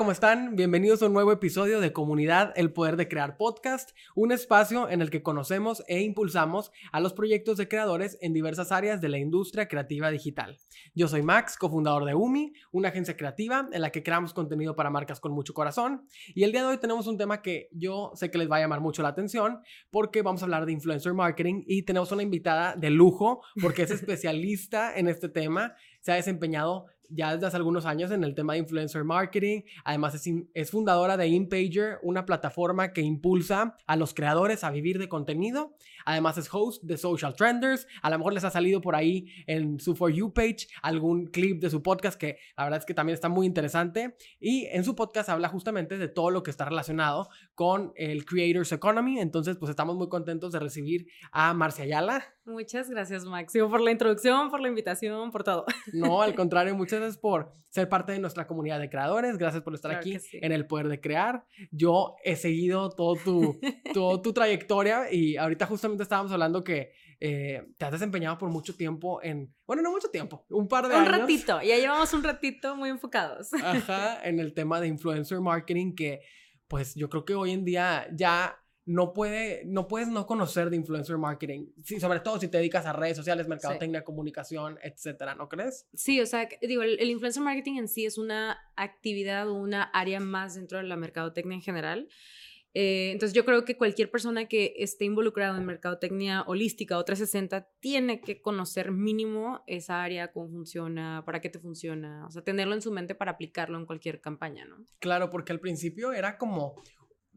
¿cómo están? Bienvenidos a un nuevo episodio de Comunidad El Poder de Crear Podcast, un espacio en el que conocemos e impulsamos a los proyectos de creadores en diversas áreas de la industria creativa digital. Yo soy Max, cofundador de UMI, una agencia creativa en la que creamos contenido para marcas con mucho corazón. Y el día de hoy tenemos un tema que yo sé que les va a llamar mucho la atención porque vamos a hablar de influencer marketing y tenemos una invitada de lujo porque es especialista en este tema, se ha desempeñado ya desde hace algunos años en el tema de influencer marketing. Además es, fundadora de InPager, una plataforma que impulsa a los creadores a vivir de contenido. Además es host de Social Trenders. A lo mejor les ha salido por ahí en su For You page algún clip de su podcast que la verdad es que también está muy interesante. Y en su podcast habla justamente de todo lo que está relacionado con el Creators Economy. Entonces pues estamos muy contentos de recibir a Marcia Ayala. Muchas gracias, Máximo, por la introducción, por la invitación, por todo. No, al contrario, muchas gracias por ser parte de nuestra comunidad de creadores. Gracias por estar aquí en el poder de crear. Yo he seguido todo tu, todo tu trayectoria y ahorita justamente estábamos hablando que eh, te has desempeñado por mucho tiempo en, bueno, no mucho tiempo, un par de un años. Un ratito, ya llevamos un ratito muy enfocados. Ajá, en el tema de influencer marketing que pues yo creo que hoy en día ya no, puede, no puedes no conocer de influencer marketing, sí, sobre todo si te dedicas a redes sociales, mercadotecnia, comunicación, etcétera, ¿no crees? Sí, o sea, digo, el, influencer marketing en sí es una actividad o una área más dentro de la mercadotecnia en general. Eh, entonces yo creo que cualquier persona que esté involucrada en mercadotecnia holística o 360 tiene que conocer mínimo esa área, cómo funciona, para qué te funciona, o sea, tenerlo en su mente para aplicarlo en cualquier campaña, ¿no? Claro, porque al principio era como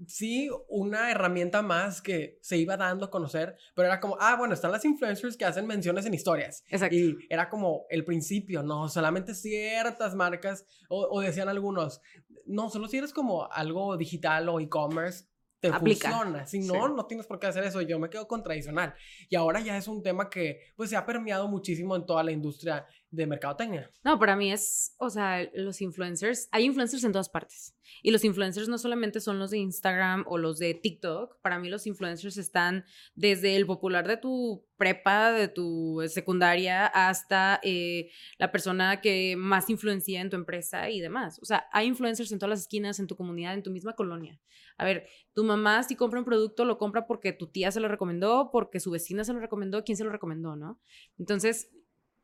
sí una herramienta más que se iba dando a conocer, pero era como, ah, bueno, están las influencers que hacen menciones en historias. Exacto. Y era como el principio, ¿no? Solamente ciertas marcas, o, decían algunos, no, solo si eres como algo digital o e-commerce, te funciona. Si no, no tienes por qué hacer eso. Yo me quedo con tradicional. Y ahora ya es un tema que pues se ha permeado muchísimo en toda la industria de mercadotecnia. No, para mí es, o sea, los influencers, hay influencers en todas partes. Y los influencers no solamente son los de Instagram o los de TikTok, para mí los influencers están desde el popular de tu prepa, de tu secundaria, hasta eh, la persona que más influencia en tu empresa y demás. O sea, hay influencers en todas las esquinas, en tu comunidad, en tu misma colonia. A ver, tu mamá si compra un producto lo compra porque tu tía se lo recomendó, porque su vecina se lo recomendó, quién se lo recomendó, ¿no? Entonces,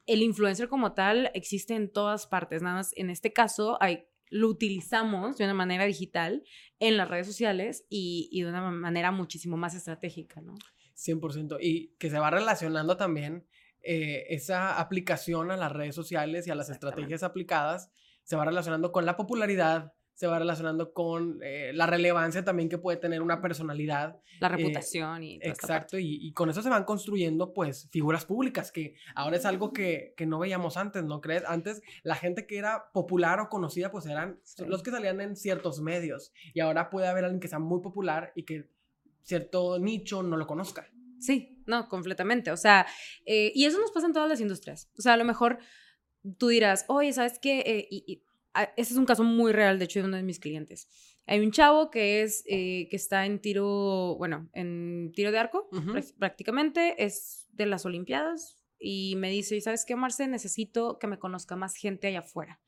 el influencer como tal existe en todas partes, nada más en este caso hay, lo utilizamos de una manera digital en las redes sociales y, de una manera muchísimo más estratégica, ¿no? 100%. Y que se va relacionando también eh, esa aplicación a las redes sociales y a las estrategias aplicadas, se va relacionando con la popularidad, se va relacionando con eh, la relevancia también que puede tener una personalidad. La eh, reputación y... exacto, y, con eso se van construyendo pues figuras públicas, que ahora es algo que, que, no veíamos antes, ¿no crees? Antes la gente que era popular o conocida pues eran los que salían en ciertos medios y ahora puede haber alguien que sea muy popular y que cierto nicho no lo conozca. Sí, no, completamente. O sea, eh, y eso nos pasa en todas las industrias. O sea, a lo mejor tú dirás, oye, ¿sabes qué? y, ese es un caso muy real, de hecho, de uno de mis clientes. Hay un chavo que es eh, que está en tiro, bueno, en tiro de arco, prácticamente, es de las Olimpiadas, y me dice, ¿sabes qué, Marce? Necesito que me conozca más gente allá afuera.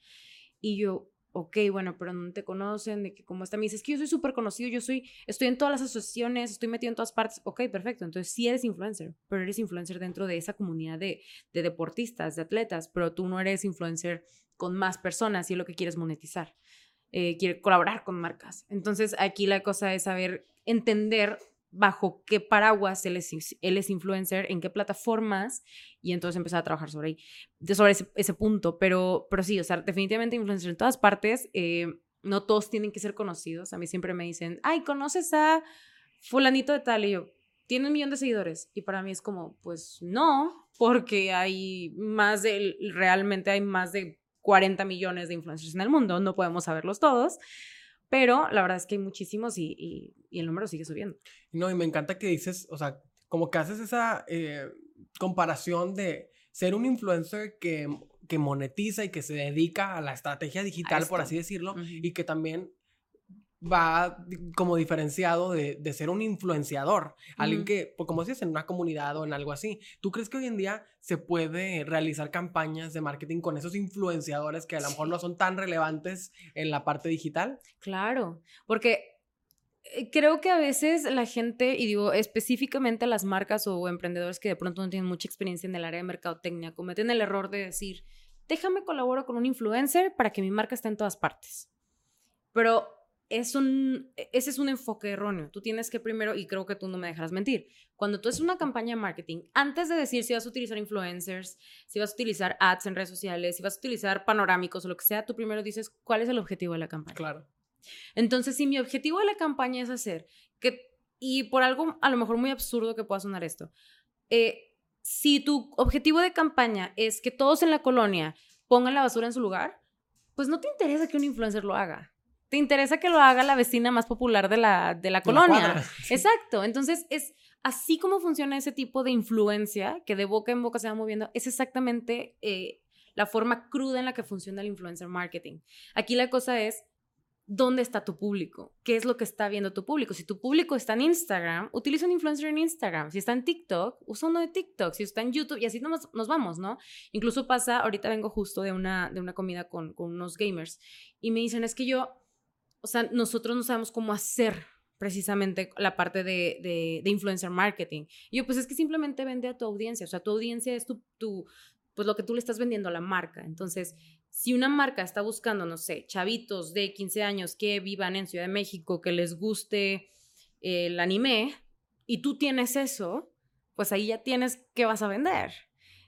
Y yo, ok, bueno, pero no te conocen, de que cómo está. Me dice, es que yo soy súper conocido, yo soy, estoy en todas las asociaciones, estoy metido en todas partes. Ok, perfecto. Entonces sí eres influencer, pero eres influencer dentro de esa comunidad de, de deportistas, de atletas, pero tú no eres influencer con más personas y es lo que quieres monetizar. Eh, quiere colaborar con marcas. Entonces aquí la cosa es saber entender bajo qué paraguas él es, influencer, en qué plataformas, y entonces empezar a trabajar sobre, ahí, sobre ese, punto. Pero, pero sí, o sea, definitivamente influencer en todas partes. Eh, no todos tienen que ser conocidos. A mí siempre me dicen, ay, ¿conoces a fulanito de tal? Y yo, tiene un millón de seguidores. Y para mí es como, pues no, porque hay más de, realmente hay más de 40 millones de influencers en el mundo, no podemos saberlos todos, pero la verdad es que hay muchísimos y, el número sigue subiendo. No, y me encanta que dices, o sea, como que haces esa eh, comparación de ser un influencer que, que, monetiza y que se dedica a la estrategia digital, por así decirlo, y que también va como diferenciado de, de ser un influenciador, alguien que, pues, como decías, en una comunidad o en algo así. ¿Tú crees que hoy en día se puede realizar campañas de marketing con esos influenciadores que a lo mejor no son tan relevantes en la parte digital? Claro, porque eh, creo que a veces la gente, y digo específicamente las marcas o emprendedores que de pronto no tienen mucha experiencia en el área de mercadotecnia, cometen el error de decir, déjame colaboro con un influencer para que mi marca esté en todas partes. Pero es un, e- ese es un enfoque erróneo. Tú tienes que primero, y creo que tú no me dejarás mentir, cuando tú haces una campaña de marketing, antes de decir si vas a utilizar influencers, si vas a utilizar ads en redes sociales, si vas a utilizar panorámicos o lo que sea, tú primero dices cuál es el objetivo de la campaña. Claro. Entonces, si mi objetivo de la campaña es hacer que, y por algo a lo mejor muy absurdo que pueda sonar esto, eh, si tu objetivo de campaña es que todos en la colonia pongan la basura en su lugar, pues no te interesa que un influencer lo haga. Te interesa que lo haga la vecina más popular de la, de la De colonia. Exacto. Entonces, es así como funciona ese tipo de influencia que de boca en boca se va moviendo, es exactamente eh, la forma cruda en la que funciona el influencer marketing. Aquí la cosa es, ¿dónde está tu público? ¿Qué es lo que está viendo tu público? Si tu público está en Instagram, utiliza un influencer en Instagram. Si está en TikTok, usa uno de TikTok. Si está en YouTube, y así nos, nos vamos, ¿no? Incluso pasa, ahorita vengo justo de una, de una comida con, con unos gamers y me dicen, es que yo, o sea, nosotros no sabemos cómo hacer precisamente la parte de, de, influencer marketing. Y yo, pues es que simplemente vende a tu audiencia, o sea, tu audiencia es tu, tu, pues lo que tú le estás vendiendo a la marca. Entonces, si una marca está buscando, no sé, chavitos de 15 años que vivan en Ciudad de México, que les guste el anime, y tú tienes eso, pues ahí ya tienes qué vas a vender.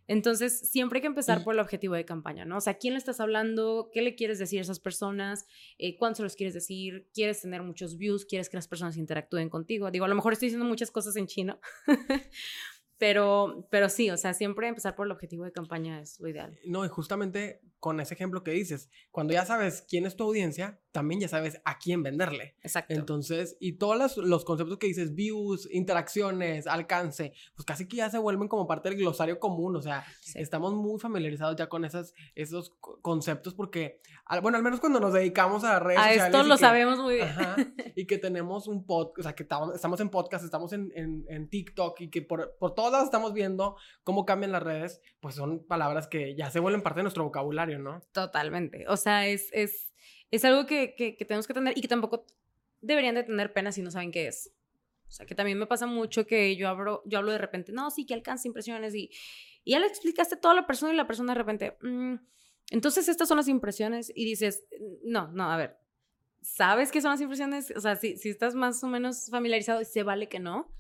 Entonces, siempre hay que empezar por el objetivo de campaña, ¿no? O sea, ¿quién le estás hablando? ¿Qué le quieres decir a esas personas? Eh, ¿Cuánto se los quieres decir? ¿Quieres tener muchos views? ¿Quieres que las personas interactúen contigo? Digo, a lo mejor estoy diciendo muchas cosas en chino, pero, pero sí, o sea, siempre empezar por el objetivo de campaña es lo ideal. No, y justamente con ese ejemplo que dices, cuando ya sabes quién es tu audiencia, también ya sabes a quién venderle. Exacto. Entonces, y todos los, los conceptos que dices, views, interacciones, alcance, pues casi que ya se vuelven como parte del glosario común, o sea, Sí. estamos muy familiarizados ya con esas, esos co- conceptos porque, al- bueno, al menos cuando nos dedicamos a redes A sociales. esto y lo que- sabemos muy bien. Ajá, y que tenemos un podcast, o sea, que estamos, en podcast, estamos en, en, en TikTok y que por, por todos lados estamos viendo cómo cambian las redes, pues son palabras que ya se vuelven parte de nuestro vocabulario, ¿no? Totalmente. O sea, es, es, es algo que, que, tenemos que tener y que tampoco deberían de tener pena si no saben qué es. O sea, que también me pasa mucho que yo hablo, yo hablo de repente, no, sí, que alcanza impresiones y, ya le explicaste a toda la persona y la persona de repente, "Mm, entonces estas son las impresiones y dices, no, no, a ver, ¿sabes qué son las impresiones? O sea, si, si estás más o menos familiarizado se vale que no,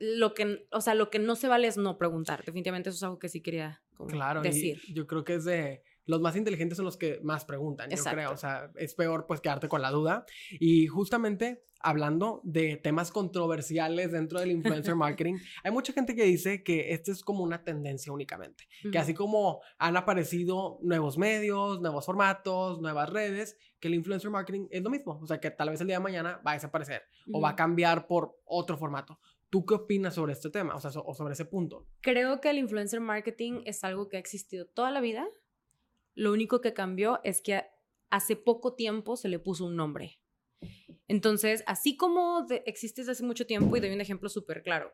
lo que, o sea, lo que no se vale es no preguntar. Definitivamente eso es algo que sí quería como Claro, decir. y yo creo que es de los más inteligentes son los que más preguntan, yo creo, o sea, es peor pues quedarte con la duda y justamente hablando de temas controversiales dentro del influencer marketing, hay mucha gente que dice que esto es como una tendencia únicamente, que así como han aparecido nuevos medios, nuevos formatos, nuevas redes, que el influencer marketing es lo mismo, o sea, que tal vez el día de mañana va a desaparecer o va a cambiar por otro formato. ¿Tú qué opinas sobre este tema? O sea, so- o sobre ese punto. Creo que el influencer marketing es algo que ha existido toda la vida. Lo único que cambió es que hace poco tiempo se le puso un nombre. Entonces, así como de- existe desde hace mucho tiempo, y doy un ejemplo súper claro.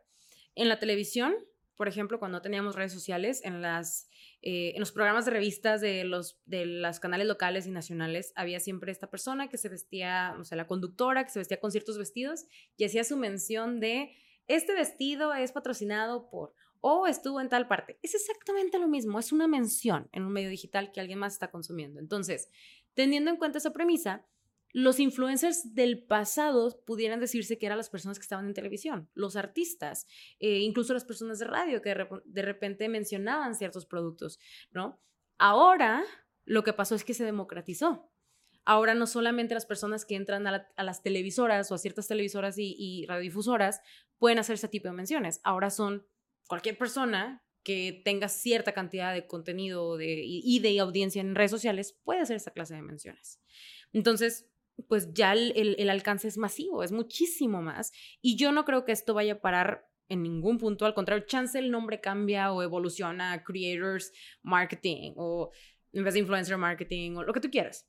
En la televisión, por ejemplo, cuando teníamos redes sociales, en, las, eh, en los programas de revistas de los de los canales locales y nacionales, había siempre esta persona que se vestía, o sea, la conductora, que se vestía con ciertos vestidos y hacía su mención de, este vestido es patrocinado por o estuvo en tal parte. Es exactamente lo mismo, es una mención en un medio digital que alguien más está consumiendo. Entonces, teniendo en cuenta esa premisa, los influencers del pasado pudieran decirse que eran las personas que estaban en televisión, los artistas, eh, incluso las personas de radio que de, de repente mencionaban ciertos productos, ¿no? Ahora, lo que pasó es que se democratizó. Ahora no solamente las personas que entran a, la- a las televisoras o a ciertas televisoras y, y radiodifusoras pueden hacer ese tipo de menciones. Ahora son cualquier persona que tenga cierta cantidad de contenido y, de audiencia en redes sociales puede hacer esa clase de menciones. Entonces, pues ya el, el- el alcance es masivo, es muchísimo más. Y yo no creo que esto vaya a parar en ningún punto. Al contrario, chance el nombre cambia o evoluciona a creators marketing o en vez de influencer marketing o lo que tú quieras.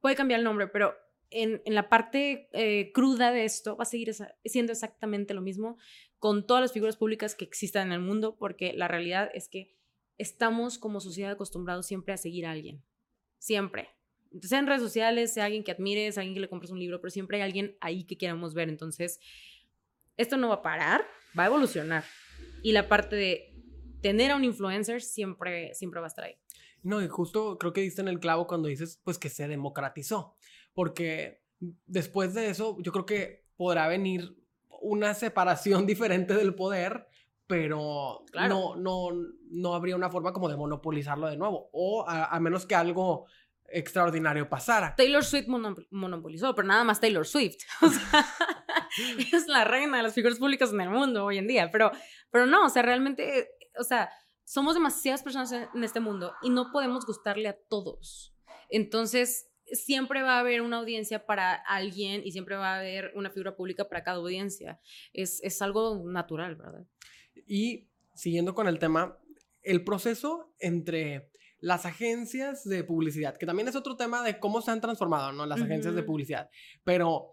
Puede cambiar el nombre, pero en, la parte eh, cruda de esto va a seguir siendo exactamente lo mismo con todas las figuras públicas que existan en el mundo, porque la realidad es que estamos como sociedad acostumbrados siempre a seguir a alguien. Siempre. Sea en redes sociales, sea alguien que admires, alguien que le compres un libro, pero siempre hay alguien ahí que queramos ver. Entonces, esto no va a parar, va a evolucionar. Y la parte de tener a un influencer siempre, siempre va a estar ahí. No, y justo creo que diste en el clavo cuando dices, pues, que se democratizó. Porque después de eso, yo creo que podrá venir una separación diferente del poder, pero no, no, no habría una forma como de monopolizarlo de nuevo. O a, menos que algo extraordinario pasara. Taylor Swift monopolizó, pero nada más Taylor Swift. O sea, es la reina de las figuras públicas en el mundo hoy en día. Pero, pero no, o sea, realmente, o sea, somos demasiadas personas en este mundo y no podemos gustarle a todos. Entonces, siempre va a haber una audiencia para alguien y siempre va a haber una figura pública para cada audiencia. Es, es algo natural, ¿verdad? Y siguiendo con el tema, el proceso entre las agencias de publicidad, que también es otro tema de cómo se han transformado, ¿no? Las agencias de publicidad. Pero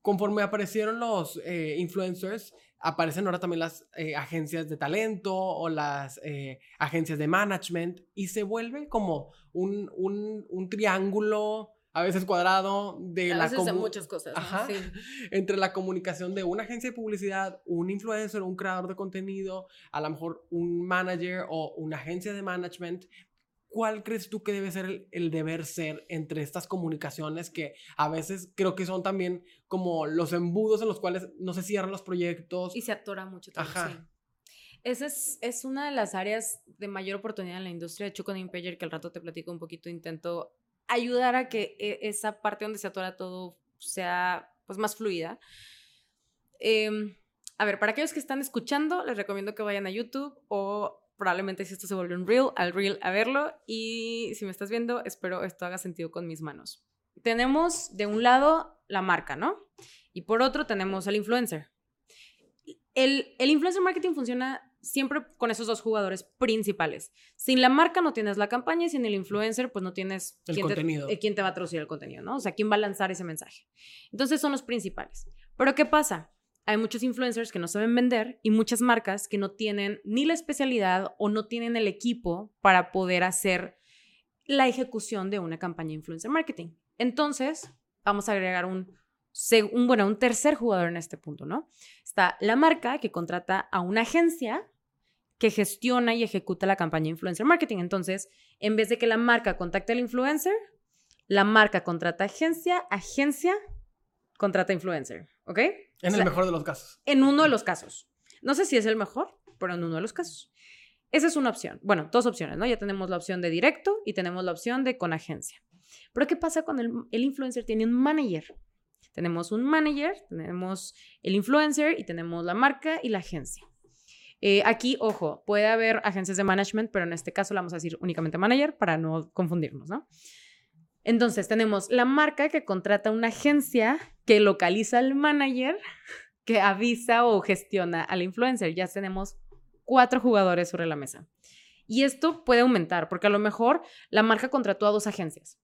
conforme aparecieron los eh, influencers, aparecen ahora también las eh, agencias de talento o las eh, agencias de management y se vuelve como un, un, un triángulo a veces cuadrado de a la muchas cosas entre la comunicación de una agencia de publicidad, un influencer, un creador de contenido, a lo mejor un manager o una agencia de management. ¿Cuál crees tú que debe ser el, deber ser entre estas comunicaciones que a veces creo que son también como los embudos en los cuales no se cierran los proyectos? Y se atora mucho también. Esa es, es, una de las áreas de mayor oportunidad en la industria. De hecho, con Impeller, que al rato te platico un poquito, intento ayudar a que e, esa parte donde se atora todo sea pues más fluida. Em, a ver, para aquellos que están escuchando, les recomiendo que vayan a YouTube o probablemente si esto se vuelve un reel, al reel a verlo. Y si me estás viendo, espero esto haga sentido con mis manos. Tenemos de un lado la marca, ¿no? Y por otro tenemos al influencer. El, el influencer marketing funciona siempre con esos dos jugadores principales. Sin la marca no tienes la campaña y sin el influencer pues no tienes el quién, contenido. Te, quién te va a traducir el contenido, ¿no? O sea, quién va a lanzar ese mensaje. Entonces son los principales. Pero ¿qué pasa? Hay muchos influencers que no saben vender y muchas marcas que no tienen ni la especialidad o no tienen el equipo para poder hacer la ejecución de una campaña de influencer marketing. Entonces, vamos a agregar un un, bueno, un tercer jugador en este punto, ¿no? Está la marca que contrata a una agencia que gestiona y ejecuta la campaña de influencer marketing. Entonces, en vez de que la marca contacte al influencer, la marca contrata agencia, agencia contrata influencer, ¿ok? En el mejor de los casos. En uno de los casos. No sé si es el mejor, pero en uno de los casos. Esa es una opción. Bueno, dos opciones, ¿no? Ya tenemos la opción de directo y tenemos la opción de con agencia. Pero ¿qué pasa cuando el, el influencer tiene un manager? Tenemos un manager, tenemos el influencer y tenemos la marca y la agencia. Eh, aquí, ojo, puede haber agencias de management, pero en este caso la vamos a decir únicamente manager para no confundirnos, ¿no? Entonces, tenemos la marca que contrata una agencia que localiza al manager, que avisa o gestiona al influencer. Ya tenemos cuatro jugadores sobre la mesa. Y esto puede aumentar, porque a lo mejor la marca contrató a dos agencias.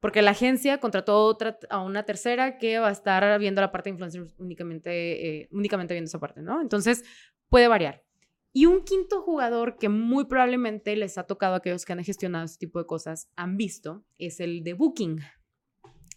Porque la agencia contrató a una tercera que va a estar viendo la parte de influencer únicamente, eh, únicamente viendo esa parte, ¿no? Entonces, puede variar. Y un quinto jugador que muy probablemente les ha tocado a aquellos que han gestionado este tipo de cosas, han visto, es el de Booking.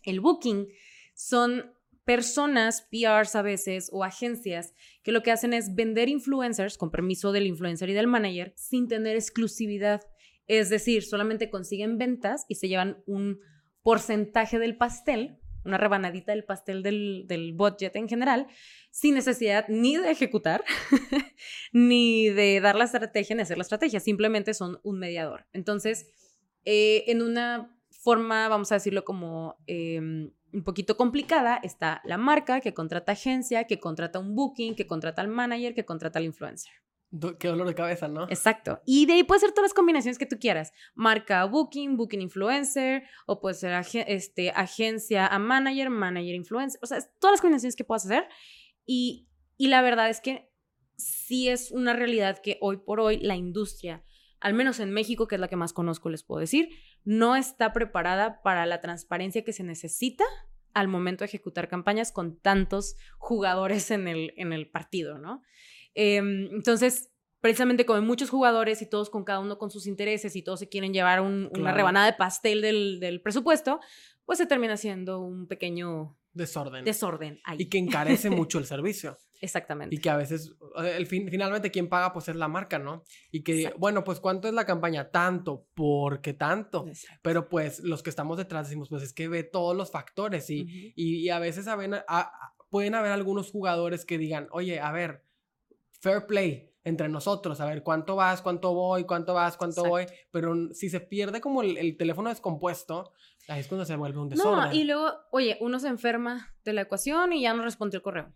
El Booking son personas, PRs a veces, o agencias, que lo que hacen es vender influencers con permiso del influencer y del manager sin tener exclusividad. Es decir, solamente consiguen ventas y se llevan un porcentaje del pastel, una rebanadita del pastel del, del budget en general, sin necesidad ni de ejecutar, ni de dar la estrategia, ni hacer la estrategia, simplemente son un mediador. Entonces, eh, en una forma, vamos a decirlo como em, un poquito complicada, está la marca que contrata agencia, que contrata un booking, que contrata al manager, que contrata al influencer. Qué dolor de cabeza, ¿no? Exacto. Y de ahí puede ser todas las combinaciones que tú quieras. Marca Booking, Booking Influencer, o puede ser este, agencia a manager, manager influencer. O sea, todas las combinaciones que puedas hacer. Y, la verdad es que sí es una realidad que hoy por hoy la industria, al menos en México, que es la que más conozco, les puedo decir, no está preparada para la transparencia que se necesita al momento de ejecutar campañas con tantos jugadores en el, en el partido, ¿no? Em, entonces, precisamente como hay muchos jugadores y todos con cada uno con sus intereses y todos se quieren llevar una rebanada de pastel del, del presupuesto, pues se termina siendo un pequeño desorden. Desorden ahí. Y que encarece mucho el servicio. Exactamente. Y que a veces, el fin, finalmente, quien paga, pues es la marca, ¿no? Y que, bueno, pues ¿cuánto es la campaña? Tanto, porque tanto. Pero pues los que estamos detrás decimos, pues es que ve todos los factores y, y, a veces pueden haber algunos jugadores que digan, oye, a ver, fair play entre nosotros, a ver cuánto vas, cuánto voy, cuánto vas, cuánto voy, pero si se pierde como el, teléfono descompuesto, ahí es cuando se vuelve un desorden. No, y luego, oye, uno se enferma de la ecuación y ya no respondió el correo.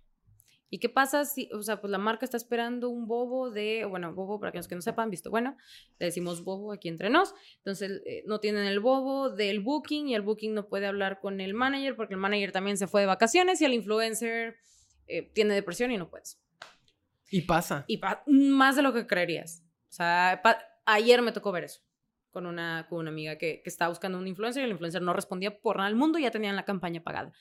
¿Y qué pasa si, o sea, pues la marca está esperando un bobo de, bueno, bobo para los que no sepan, visto bueno, le decimos bobo aquí entre nos, entonces eh, no tienen el bobo del booking y el booking no puede hablar con el manager porque el manager también se fue de vacaciones y el influencer eh, tiene depresión y no puedes. Y pasa. Y más de lo que creerías. O sea, ayer me tocó ver eso con una, con una amiga que, que estaba buscando un influencer y el influencer no respondía por nada al mundo y ya tenían la campaña pagada.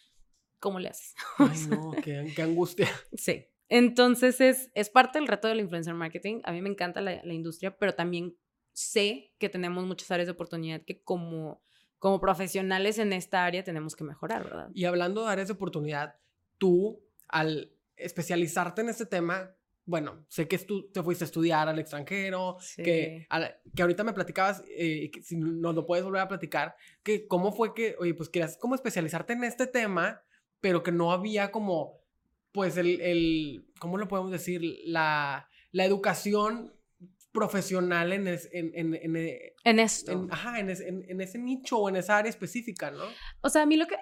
¿Cómo le haces? Ay, no, qué, qué angustia. Sí. Entonces es, es parte del reto del influencer marketing. A mí me encanta la, la, industria, pero también sé que tenemos muchas áreas de oportunidad que como, como profesionales en esta área tenemos que mejorar, ¿verdad? Y hablando de áreas de oportunidad, tú al especializarte en este tema, bueno, sé que tú te fuiste a estudiar al extranjero, que, que ahorita me platicabas, eh, que si nos lo puedes volver a platicar, que cómo fue que, oye, pues querías como especializarte en este tema, pero que no había como, pues el, el ¿cómo lo podemos decir? La, la educación profesional en, en, en, en, eh, en esto. ajá, en, en, ese nicho o en esa área específica, ¿no? O sea, a mí lo que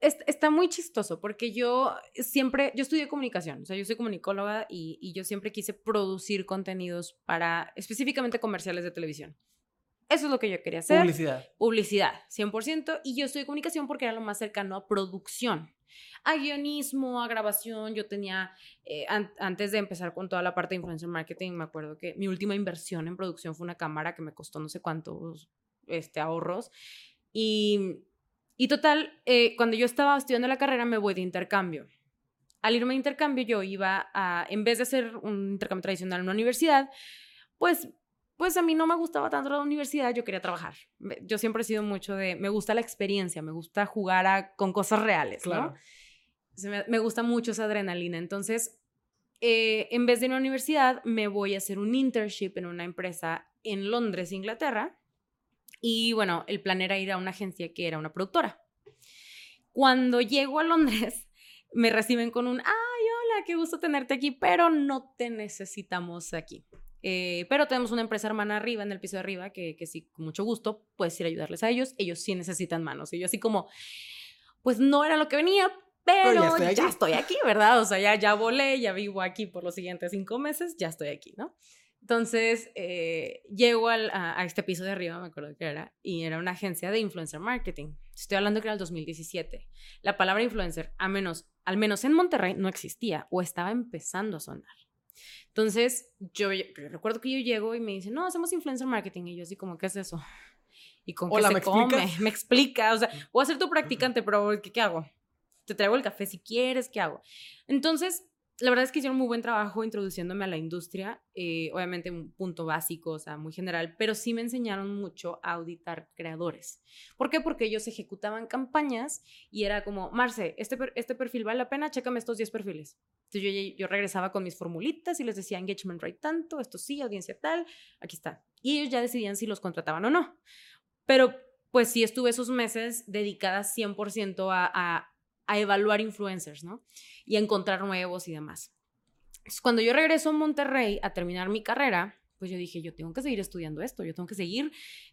está muy chistoso porque yo siempre, yo estudié comunicación, o sea, yo soy comunicóloga y, y, yo siempre quise producir contenidos para específicamente comerciales de televisión. Eso es lo que yo quería hacer. Publicidad. Publicidad, 100%. Y yo estudié comunicación porque era lo más cercano a producción. A guionismo, a grabación. Yo tenía, eh, antes de empezar con toda la parte de influencer marketing, me acuerdo que mi última inversión en producción fue una cámara que me costó no sé cuántos este, ahorros. Y y total, eh, cuando yo estaba estudiando la carrera me voy de intercambio. Al irme de intercambio yo iba a, en vez de hacer un intercambio tradicional en una universidad, pues, pues a mí no me gustaba tanto la universidad, yo quería trabajar. Yo siempre he sido mucho de, me gusta la experiencia, me gusta jugar con cosas reales, ¿no? Me, gusta mucho esa adrenalina. Entonces, eh, en vez de una universidad, me voy a hacer un internship en una empresa en Londres, Inglaterra y bueno, el plan era ir a una agencia que era una productora. Cuando llego a Londres, me reciben con un, ay, hola, qué gusto tenerte aquí, pero no te necesitamos aquí. Eh, pero tenemos una empresa hermana arriba, en el piso de arriba, que, que sí, con mucho gusto, puedes ir a ayudarles a ellos. Ellos sí necesitan manos. Y yo así como, pues no era lo que venía, pero, ya, estoy aquí, ¿verdad? O sea, ya, ya volé, ya vivo aquí por los siguientes cinco meses, ya estoy aquí, ¿no? Entonces, eh, llego al, a, este piso de arriba, me acuerdo que era, y era una agencia de influencer marketing. Estoy hablando que era el 2017. La palabra influencer, a menos, al menos en Monterrey, no existía o estaba empezando a sonar. Entonces, yo, recuerdo que yo llego y me dicen, no, hacemos influencer marketing. Y yo así como, ¿qué es eso? ¿Y con qué se ¿me come? Me explica, o sea, voy a ser tu practicante, pero ¿qué, ¿qué hago? Te traigo el café si quieres, ¿qué hago? Entonces, la verdad es que hicieron muy buen trabajo introduciéndome a la industria, eh, obviamente un punto básico, o sea, muy general, pero sí me enseñaron mucho a auditar creadores. ¿Por qué? Porque ellos ejecutaban campañas y era como, Marce, este, este perfil vale la pena, chécame estos 10 perfiles. Entonces yo, yo regresaba con mis formulitas y les decía engagement rate tanto, esto sí, audiencia tal, aquí está. Y ellos ya decidían si los contrataban o no. Pero pues sí estuve esos meses dedicada 100% a, a a evaluar influencers, ¿no? Y a encontrar nuevos y demás. Cuando yo regreso a Monterrey a terminar mi carrera, pues yo dije, yo tengo que seguir estudiando esto, yo tengo que seguir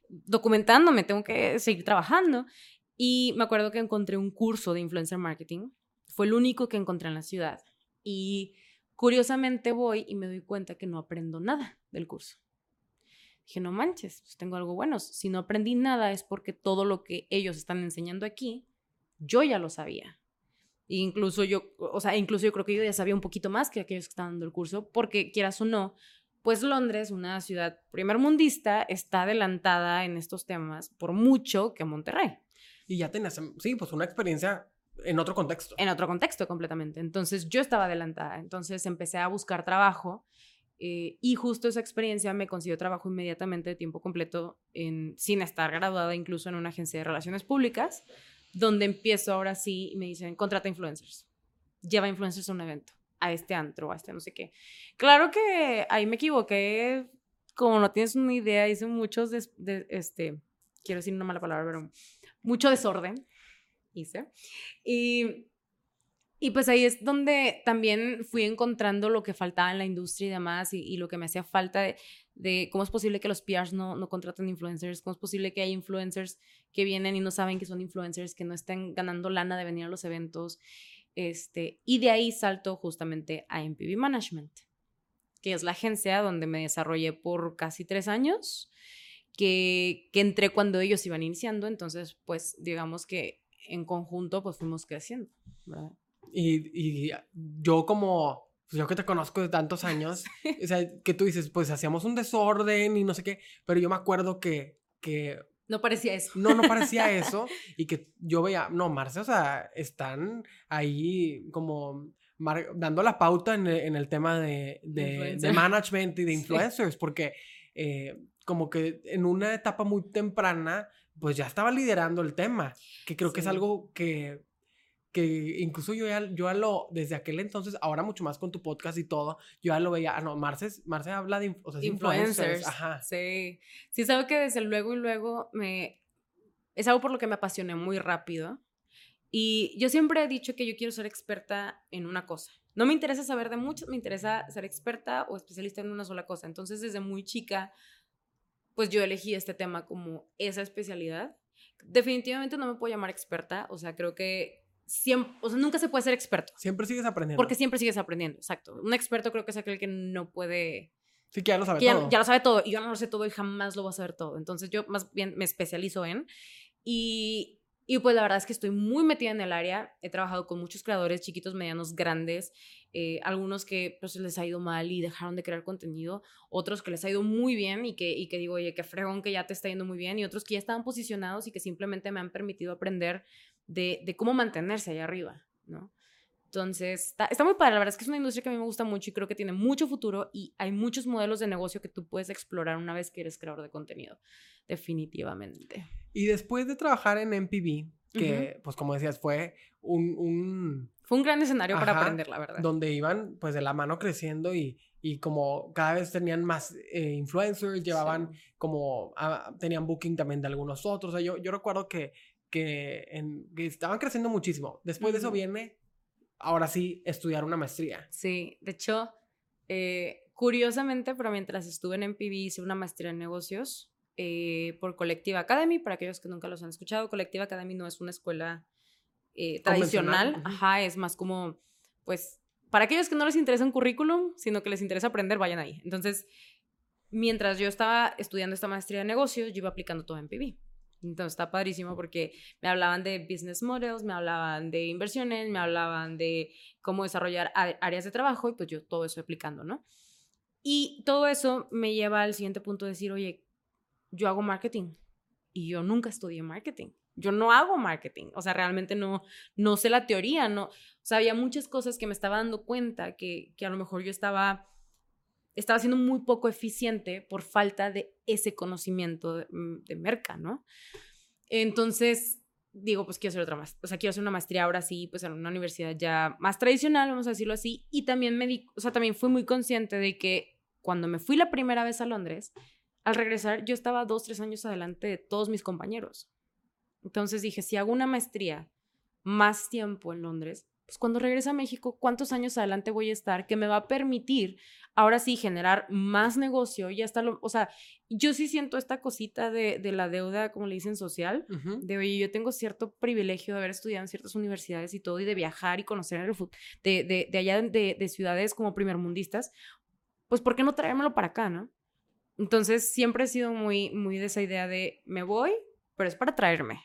documentándome, tengo que seguir trabajando. Y me acuerdo que encontré un curso de influencer marketing, fue el único que encontré en la ciudad. Y curiosamente voy y me doy cuenta que no aprendo nada del curso. Dije, no manches, pues tengo algo bueno. Si no aprendí nada es porque todo lo que ellos están enseñando aquí, yo ya lo sabía. Incluso yo, o sea, incluso yo creo que yo ya sabía un poquito más que aquellos que estaban dando el curso, porque quieras o no, pues Londres, una ciudad primermundista, está adelantada en estos temas por mucho que Monterrey. Y ya tenías, sí, pues una experiencia en otro contexto. En otro contexto completamente. Entonces yo estaba adelantada. Entonces empecé a buscar trabajo eh, y justo esa experiencia me consiguió trabajo inmediatamente de tiempo completo en, sin estar graduada incluso en una agencia de relaciones públicas, donde empiezo ahora sí y me dicen, contrata influencers, lleva influencers a un evento, a este antro, a este no sé qué. Claro que ahí me equivoqué, como no tienes una idea, hice muchos, de, este, quiero decir una mala palabra, pero mucho desorden hice. Y y pues ahí es donde también fui encontrando lo que faltaba en la industria y demás, y, lo que me hacía falta de, cómo es posible que los PRs no, no contraten influencers, cómo es posible que hay influencers que vienen y no saben que son influencers, que no estén ganando lana de venir a los eventos. Este, y de ahí salto justamente a MPV Management, que es la agencia donde me desarrollé por casi tres años, que, que entré cuando ellos iban iniciando, entonces pues digamos que en conjunto pues fuimos creciendo, ¿verdad? Y, yo como, pues yo que te conozco de tantos años, o sea, que tú dices, pues hacíamos un desorden y no sé qué, pero yo me acuerdo que... que no parecía eso. No, no parecía eso. Y que yo veía, no, Marce, o sea, están ahí como dando la pauta en el, tema de, de, management y de influencers, porque eh, como que en una etapa muy temprana, pues ya estaba liderando el tema, que creo que es algo que que incluso yo ya, yo lo, desde aquel entonces, ahora mucho más con tu podcast y todo, yo ya lo veía, ah, no, Marce, Marce habla de o sea, influencers. Ajá. Sí, sí, es algo que desde luego y luego me, es algo por lo que me apasioné muy rápido. Y yo siempre he dicho que yo quiero ser experta en una cosa. No me interesa saber de mucho, me interesa ser experta o especialista en una sola cosa. Entonces, desde muy chica, pues yo elegí este tema como esa especialidad. Definitivamente no me puedo llamar experta, o sea, creo que siempre, o sea, nunca se puede ser experto. Siempre sigues aprendiendo. Porque siempre sigues aprendiendo, exacto. Un experto creo que es aquel que no puede... Sí, que ya lo sabe todo. Ya, lo sabe todo y yo no lo sé todo y jamás lo voy a saber todo. Entonces yo más bien me especializo en... Y, y pues la verdad es que estoy muy metida en el área. He trabajado con muchos creadores chiquitos, medianos, grandes. Eh, algunos que pues les ha ido mal y dejaron de crear contenido. Otros que les ha ido muy bien y que, y que digo, oye, qué fregón que ya te está yendo muy bien. Y otros que ya estaban posicionados y que simplemente me han permitido aprender de, cómo mantenerse allá arriba, ¿no? Entonces, está, está, muy padre. La verdad es que es una industria que a mí me gusta mucho y creo que tiene mucho futuro y hay muchos modelos de negocio que tú puedes explorar una vez que eres creador de contenido. Definitivamente. Y después de trabajar en MPB, que, pues como decías, fue un... fue un gran escenario para aprender, la verdad. Donde iban, pues, de la mano creciendo y, y como cada vez tenían más eh, influencers, llevaban como... Ah, tenían booking también de algunos otros. O sea, yo, yo recuerdo que que, en, estaban creciendo muchísimo. Después de eso viene, ahora sí, estudiar una maestría. Sí, de hecho, eh, curiosamente, pero mientras estuve en MPB hice una maestría en negocios eh, por Colectiva Academy. Para aquellos que nunca los han escuchado, Colectiva Academy no es una escuela eh, tradicional, ajá, es más como, pues, para aquellos que no les interesa un currículum, sino que les interesa aprender, vayan ahí. Entonces, mientras yo estaba estudiando esta maestría de negocios, yo iba aplicando todo en MPB. Entonces está padrísimo porque me hablaban de business models, me hablaban de inversiones, me hablaban de cómo desarrollar áreas de trabajo y pues yo todo eso aplicando, ¿no? Y todo eso me lleva al siguiente punto de decir, oye, yo hago marketing y yo nunca estudié marketing. Yo no hago marketing, o sea, realmente no, no sé la teoría, no, o sea, había muchas cosas que me estaba dando cuenta que, que a lo mejor yo estaba estaba siendo muy poco eficiente por falta de ese conocimiento de, mm, de merca, ¿no? Entonces, digo, pues quiero hacer otra más. O sea, quiero hacer una maestría ahora sí, pues en una universidad ya más tradicional, vamos a decirlo así. Y también me di, o sea, también fui muy consciente de que cuando me fui la primera vez a Londres, al regresar yo estaba dos, tres años adelante de todos mis compañeros. Entonces dije, si hago una maestría más tiempo en Londres, pues cuando regrese a México, ¿cuántos años adelante voy a estar que me va a permitir ahora sí generar más negocio? Y hasta lo, o sea, yo sí siento esta cosita de, de la deuda, como le dicen, social, de oye, yo tengo cierto privilegio de haber estudiado en ciertas universidades y todo, y de viajar y conocer el de, de, de allá de, de ciudades como primermundistas, pues ¿por qué no traérmelo para acá, no? Entonces siempre he sido muy, muy de esa idea de me voy, pero es para traerme.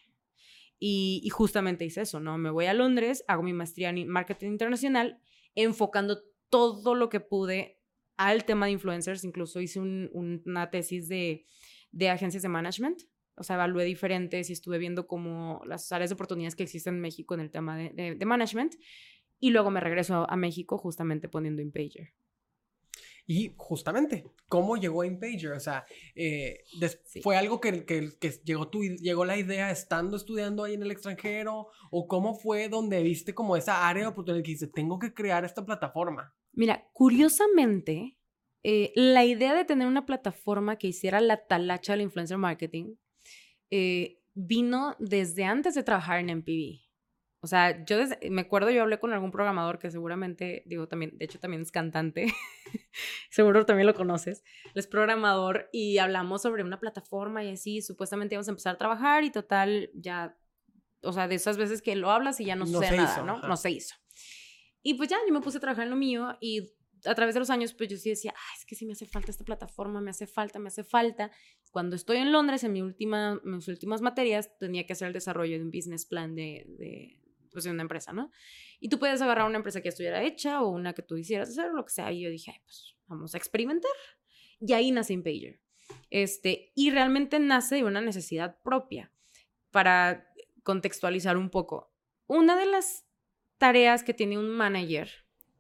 Y, justamente hice eso, ¿no? Me voy a Londres, hago mi maestría en marketing internacional, enfocando todo lo que pude al tema de influencers. Incluso hice una tesis de, de, agencias de management o sea, evalué diferentes y estuve viendo como las áreas de oportunidades que existen en México en el tema de, de, management. Y luego me regreso a México justamente poniendo InPager. Y justamente, ¿cómo llegó a InPager? O sea, eh, ¿fue algo que, que, llegó, tu, llegó la idea estando estudiando ahí en el extranjero? ¿O cómo fue donde viste como esa área de oportunidad que dice, tengo que crear esta plataforma? Mira, curiosamente, eh, la idea de tener una plataforma que hiciera la talacha del influencer marketing eh, vino desde antes de trabajar en MPV. O sea, yo me acuerdo, yo hablé con algún programador que seguramente, digo, también, de hecho también es cantante, seguro también lo conoces, es programador y hablamos sobre una plataforma y así, supuestamente íbamos a empezar a trabajar y total, ya, o sea, de esas veces que lo hablas y ya no, no sucede nada, ¿no? No se hizo. Y pues ya, yo me puse a trabajar en lo mío y a través de los años, pues yo sí decía, Ay, es que sí me hace falta esta plataforma, me hace falta, me hace falta. Cuando estoy en Londres, en mi última, mis últimas materias, tenía que hacer el desarrollo de un business plan de, de, pues, de una empresa, ¿no? Y tú puedes agarrar una empresa que estuviera hecha o una que tú hicieras hacer o lo que sea. Y yo dije, pues vamos a experimentar. Y ahí nace InPager. Este, y realmente nace de una necesidad propia. Para contextualizar un poco, una de las tareas que tiene un manager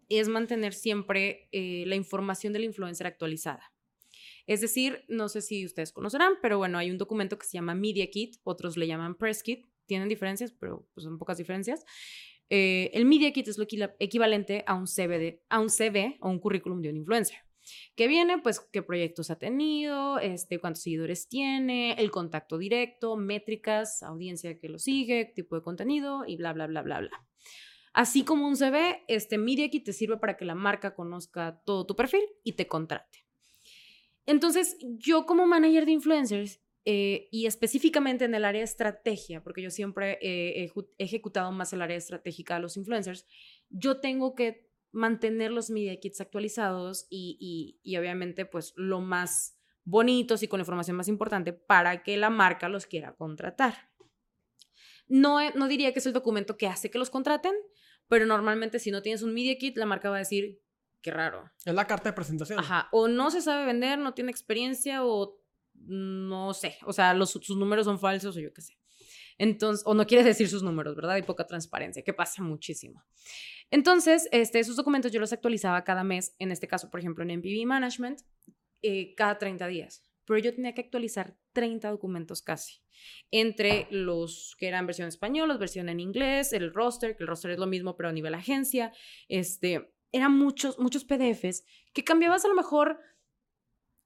es mantener siempre eh, la información del influencer actualizada. Es decir, no sé si ustedes conocerán, pero bueno, hay un documento que se llama Media Kit, otros le llaman Press Kit, tienen diferencias, pero pues, son pocas diferencias. Eh, el Media Kit es lo equivalente a un, CV a un CV o un currículum de un influencer. Que viene, pues, qué proyectos ha tenido, este, cuántos seguidores tiene, el contacto directo, métricas, audiencia que lo sigue, tipo de contenido y bla, bla, bla, bla, bla. Así como un CV, este Media Kit te sirve para que la marca conozca todo tu perfil y te contrate. Entonces, yo como manager de influencers eh, y específicamente en el área de estrategia, porque yo siempre he ejecutado más el área estratégica de los influencers, yo tengo que mantener los media kits actualizados y, y, obviamente pues lo más bonitos y con la información más importante para que la marca los quiera contratar. No, no diría que es el documento que hace que los contraten, pero normalmente si no tienes un media kit, la marca va a decir, qué raro. Es la carta de presentación. Ajá, o no se sabe vender, no tiene experiencia o no sé, o sea, los, sus números son falsos o yo qué sé. Entonces, o no quiere decir sus números, ¿verdad? Hay poca transparencia, que pasa muchísimo. Entonces, este, esos documentos yo los actualizaba cada mes, en este caso, por ejemplo, en MPV Management, eh, cada 30 días. Pero yo tenía que actualizar 30 documentos casi entre los que eran versión española, versión en inglés, el roster, que el roster es lo mismo pero a nivel agencia, este, eran muchos, muchos PDFs que cambiabas a lo mejor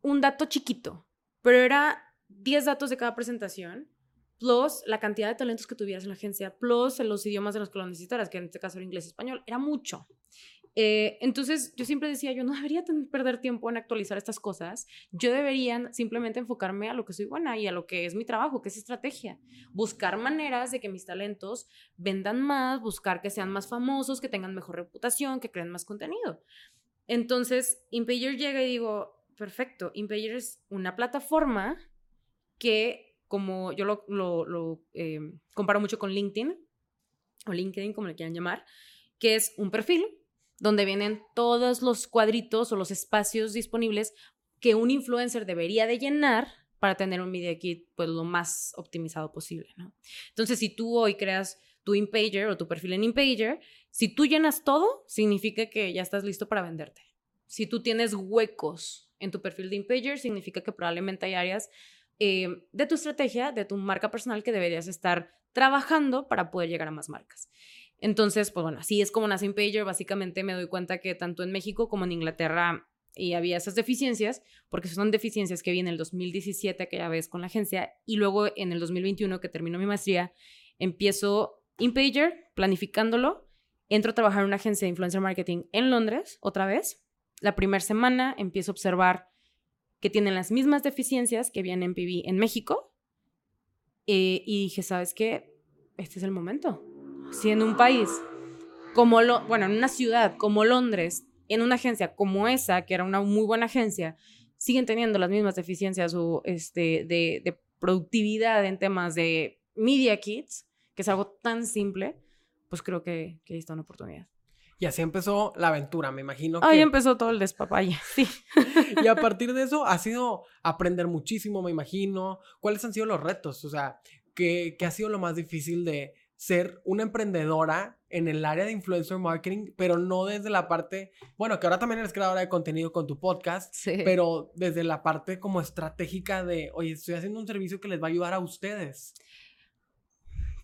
un dato chiquito, pero era 10 datos de cada presentación, plus la cantidad de talentos que tuvieras en la agencia, plus los idiomas de los que lo necesitaras, que en este caso era inglés y español, era mucho. Eh, entonces, yo siempre decía, yo no debería perder tiempo en actualizar estas cosas, yo debería simplemente enfocarme a lo que soy buena y a lo que es mi trabajo, que es estrategia. Buscar maneras de que mis talentos vendan más, buscar que sean más famosos, que tengan mejor reputación, que creen más contenido. Entonces, InPager llega y digo, perfecto, InPager es una plataforma que, como yo lo, eh, comparo mucho con LinkedIn, o LinkedIn, como le quieran llamar, que es un perfil donde vienen todos los cuadritos o los espacios disponibles que un influencer debería de llenar para tener un media kit pues lo más optimizado posible. Entonces, si tú hoy creas tu InPager o tu perfil en InPager, si tú llenas todo, significa que ya estás listo para venderte. Si tú tienes huecos en tu perfil de InPager, significa que probablemente hay áreas eh, de tu estrategia, de tu marca personal que deberías estar trabajando para poder llegar a más marcas. Entonces, pues bueno, así es como nace InPager. Básicamente me doy cuenta que tanto en México como en Inglaterra y había esas deficiencias, porque son deficiencias que vi en el 2017, aquella vez con la agencia, y luego en el 2021, que termino mi maestría, empiezo InPager, planificándolo, entro a trabajar en una agencia de influencer marketing en Londres, otra vez. La primera semana empiezo a observar que tienen las mismas deficiencias que había en MPV en México, eh, y dije, ¿sabes qué? Este es el momento si en un país como, lo, bueno, en una ciudad como Londres, en una agencia como esa, que era una muy buena agencia, siguen teniendo las mismas deficiencias o, este, de, de productividad en temas de media kits, que es algo tan simple, pues creo que, que ahí está una oportunidad. Y así empezó la aventura, me imagino. Ahí empezó todo el despapalle, sí. y a partir de eso ha sido aprender muchísimo, me imagino. ¿Cuáles han sido los retos? O sea, ¿qué, qué ha sido lo más difícil de ser una emprendedora en el área de influencer marketing, pero no desde la parte, bueno, que ahora también eres creadora de contenido con tu podcast, pero desde la parte como estratégica de, oye, estoy haciendo un servicio que les va a ayudar a ustedes.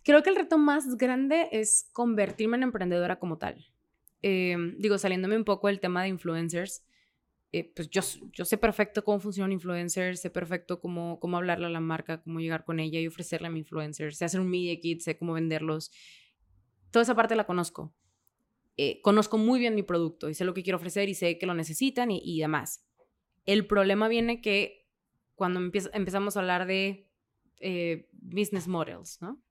Creo que el reto más grande es convertirme en emprendedora como tal. Em, digo, saliéndome un poco del tema de influencers, eh, pues yo, yo sé perfecto cómo funciona un influencer, sé perfecto cómo, cómo hablarle a la marca, cómo llegar con ella y ofrecerle a mi influencer, sé hacer un media kit, sé cómo venderlos. Toda esa parte la conozco. Eh, conozco muy bien mi producto y sé lo que quiero ofrecer y sé que lo necesitan y, y demás. El problema viene que cuando empezamos a hablar de eh, business models, ¿no?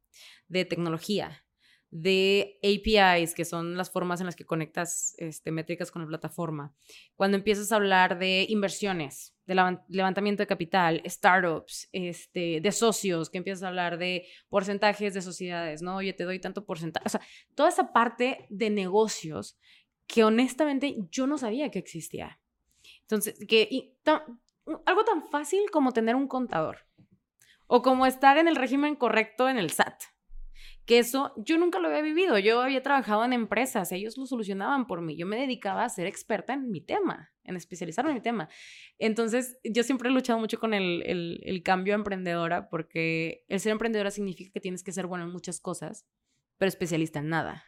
De tecnología, de APIs, que son las formas en las que conectas este, métricas con la plataforma. Cuando empiezas a hablar de inversiones, de levantamiento de capital, startups, este, de socios, que empiezas a hablar de porcentajes de sociedades, ¿no? Oye, te doy tanto porcentaje. O sea, toda esa parte de negocios que honestamente yo no sabía que existía. Entonces, que algo tan fácil como tener un contador o como estar en el régimen correcto en el SAT que eso yo nunca lo había vivido. Yo había trabajado en empresas, ellos lo solucionaban por mí. Yo me dedicaba a ser experta en mi tema, en especializarme en mi tema. Entonces, yo siempre he luchado mucho con el, el, cambio a emprendedora porque el ser emprendedora significa que tienes que ser bueno en muchas cosas, pero especialista en nada.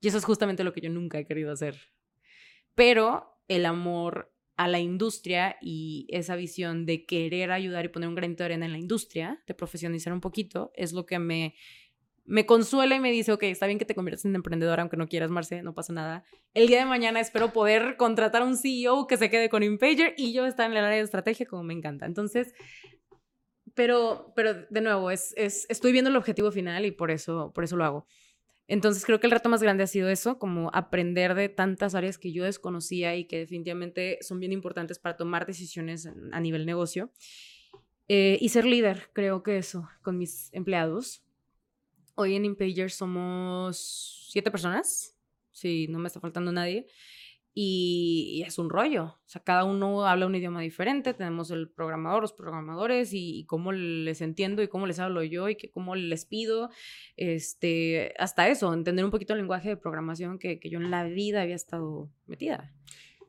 Y eso es justamente lo que yo nunca he querido hacer. Pero el amor a la industria y esa visión de querer ayudar y poner un granito de arena en la industria, de profesionalizar un poquito, es lo que me me consuela y me dice, ok, está bien que te conviertas en emprendedora, aunque no quieras, Marce, no pasa nada. El día de mañana espero poder contratar a un CEO que se quede con InPager y yo estar en el área de estrategia como me encanta. Entonces, pero, pero de nuevo, es, es, estoy viendo el objetivo final y por eso, por eso lo hago. Entonces creo que el reto más grande ha sido eso, como aprender de tantas áreas que yo desconocía y que definitivamente son bien importantes para tomar decisiones a nivel negocio. Eh, y ser líder, creo que eso, con mis empleados. Hoy en InPager somos siete personas, si no me está faltando nadie, y, es un rollo. O sea, cada uno habla un idioma diferente, tenemos el programador, los programadores, y, cómo les entiendo y cómo les hablo yo y que, cómo les pido, este, hasta eso, entender un poquito el lenguaje de programación que, que yo en la vida había estado metida.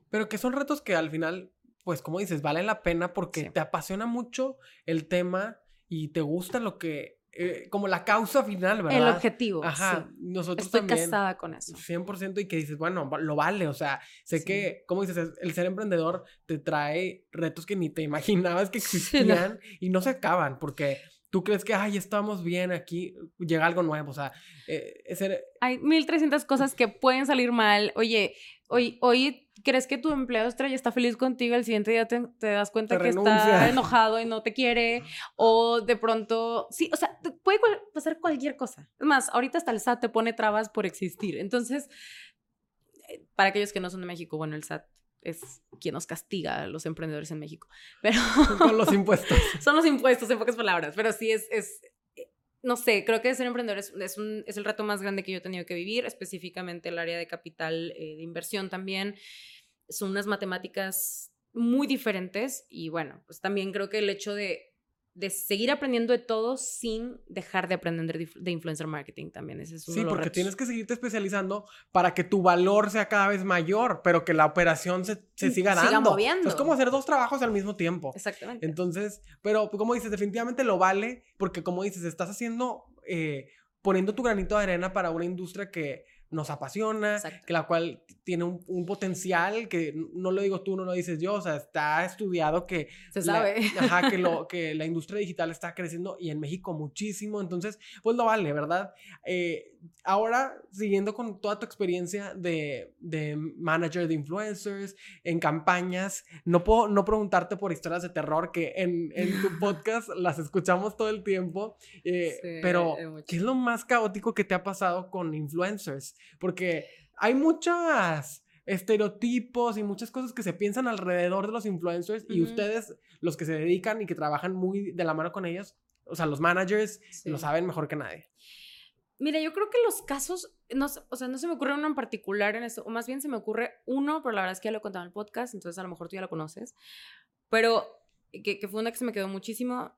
Pero que son retos que al final, pues como dices, valen la pena porque te apasiona mucho el tema y te gusta lo que eh, como la causa final, ¿verdad? El objetivo. Ajá, nosotros Estoy también. casada con eso. 100% y que dices, bueno, lo vale, o sea, sé que, como dices, el ser emprendedor te trae retos que ni te imaginabas que existían y no se acaban porque tú crees que, ay, estamos bien aquí, llega algo nuevo, o sea, eh, Hay 1300 cosas que pueden salir mal. Oye, hoy, hoy crees que tu empleado estrella está feliz contigo, el siguiente día te, das cuenta que está enojado y no te quiere, o de pronto, sí, o sea, puede pasar cualquier cosa. Es más, ahorita hasta el SAT te pone trabas por existir. Entonces, eh, para aquellos que no son de México, bueno, el SAT es quien nos castiga a los emprendedores en México. Pero... Son los impuestos. son los impuestos, en pocas palabras. Pero sí es, es no sé, creo que ser emprendedor es, es, un, es, el reto más grande que yo he tenido que vivir, específicamente el área de capital eh, de inversión también. Son unas matemáticas muy diferentes y bueno, pues también creo que el hecho de, de seguir aprendiendo de todo sin dejar de aprender de influencer marketing también. Ese es uno sí, porque tienes que seguirte especializando para que tu valor sea cada vez mayor, pero que la operación se, se siga dando. Siga moviendo. es como hacer dos trabajos al mismo tiempo. Exactamente. Entonces, pero como dices, definitivamente lo vale, porque como dices, estás haciendo, eh, poniendo tu granito de arena para una industria que nos apasiona, que la cual tiene un, potencial que no lo digo tú, no lo dices yo, o sea, está estudiado que... Se sabe. ajá, que, lo, que la industria digital está creciendo y en México muchísimo, entonces, pues lo vale, ¿verdad? Eh, ahora, siguiendo con toda tu experiencia de, de, manager de influencers, en campañas, no puedo no preguntarte por historias de terror que en, en tu podcast las escuchamos todo el tiempo, eh, pero ¿qué es lo más caótico que te ha pasado con influencers? Porque hay muchos estereotipos y muchas cosas que se piensan alrededor de los influencers y ustedes, los que se dedican y que trabajan muy de la mano con ellos, o sea, los managers, lo saben mejor que nadie. Mira, yo creo que los casos, no, o sea, no se me ocurre uno en particular en esto, o más bien se me ocurre uno, pero la verdad es que ya lo he contado en el podcast, entonces a lo mejor tú ya lo conoces, pero que, que fue una que se me quedó muchísimo,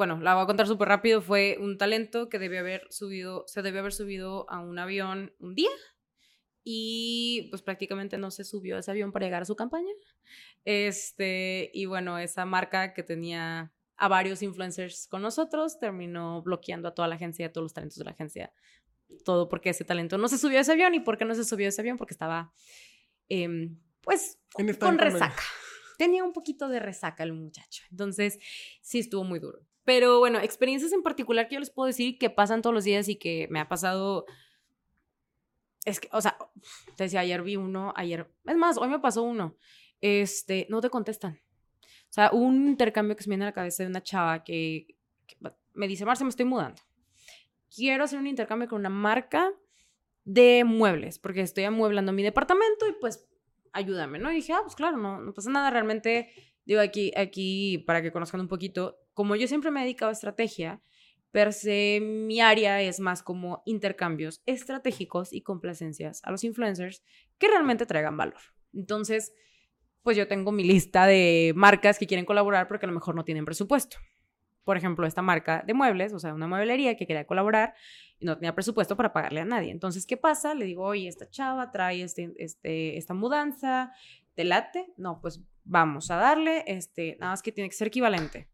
bueno, la voy a contar súper rápido, fue un talento que debió haber subido, se debió haber subido a un avión un día y pues prácticamente no se subió a ese avión para llegar a su campaña. Este, y bueno, esa marca que tenía a varios influencers con nosotros terminó bloqueando a toda la agencia, a todos los talentos de la agencia. Todo porque ese talento no se subió a ese avión. ¿Y por qué no se subió a ese avión? Porque estaba, em, pues, con resaca. Tenía un poquito de resaca el muchacho. Entonces, sí estuvo muy duro. Pero bueno, experiencias en particular que yo les puedo decir que pasan todos los días y que me ha pasado. Es que, o sea, te decía, ayer vi uno, ayer. Es más, hoy me pasó uno. Este, no te contestan. O sea, un intercambio que se me viene a la cabeza de una chava que, me dice, Marcia, me estoy mudando. Quiero hacer un intercambio con una marca de muebles, porque estoy amueblando mi departamento y pues ayúdame, ¿no? Y dije, ah, pues claro, no pasa nada, realmente, digo, aquí, aquí, para que conozcan un poquito, como yo siempre me he dedicado a estrategia, per se mi área es más como intercambios estratégicos y complacencias a los influencers que realmente traigan valor. Entonces, pues yo tengo mi lista de marcas que quieren colaborar porque a lo mejor no tienen presupuesto. Por ejemplo, esta marca de muebles, o sea, una mueblería que quería colaborar y no tenía presupuesto para pagarle a nadie. Entonces, ¿qué pasa? Le digo, oye, esta chava trae este, este, esta mudanza, ¿te late? No, pues vamos a darle, este, nada más que tiene que ser equivalente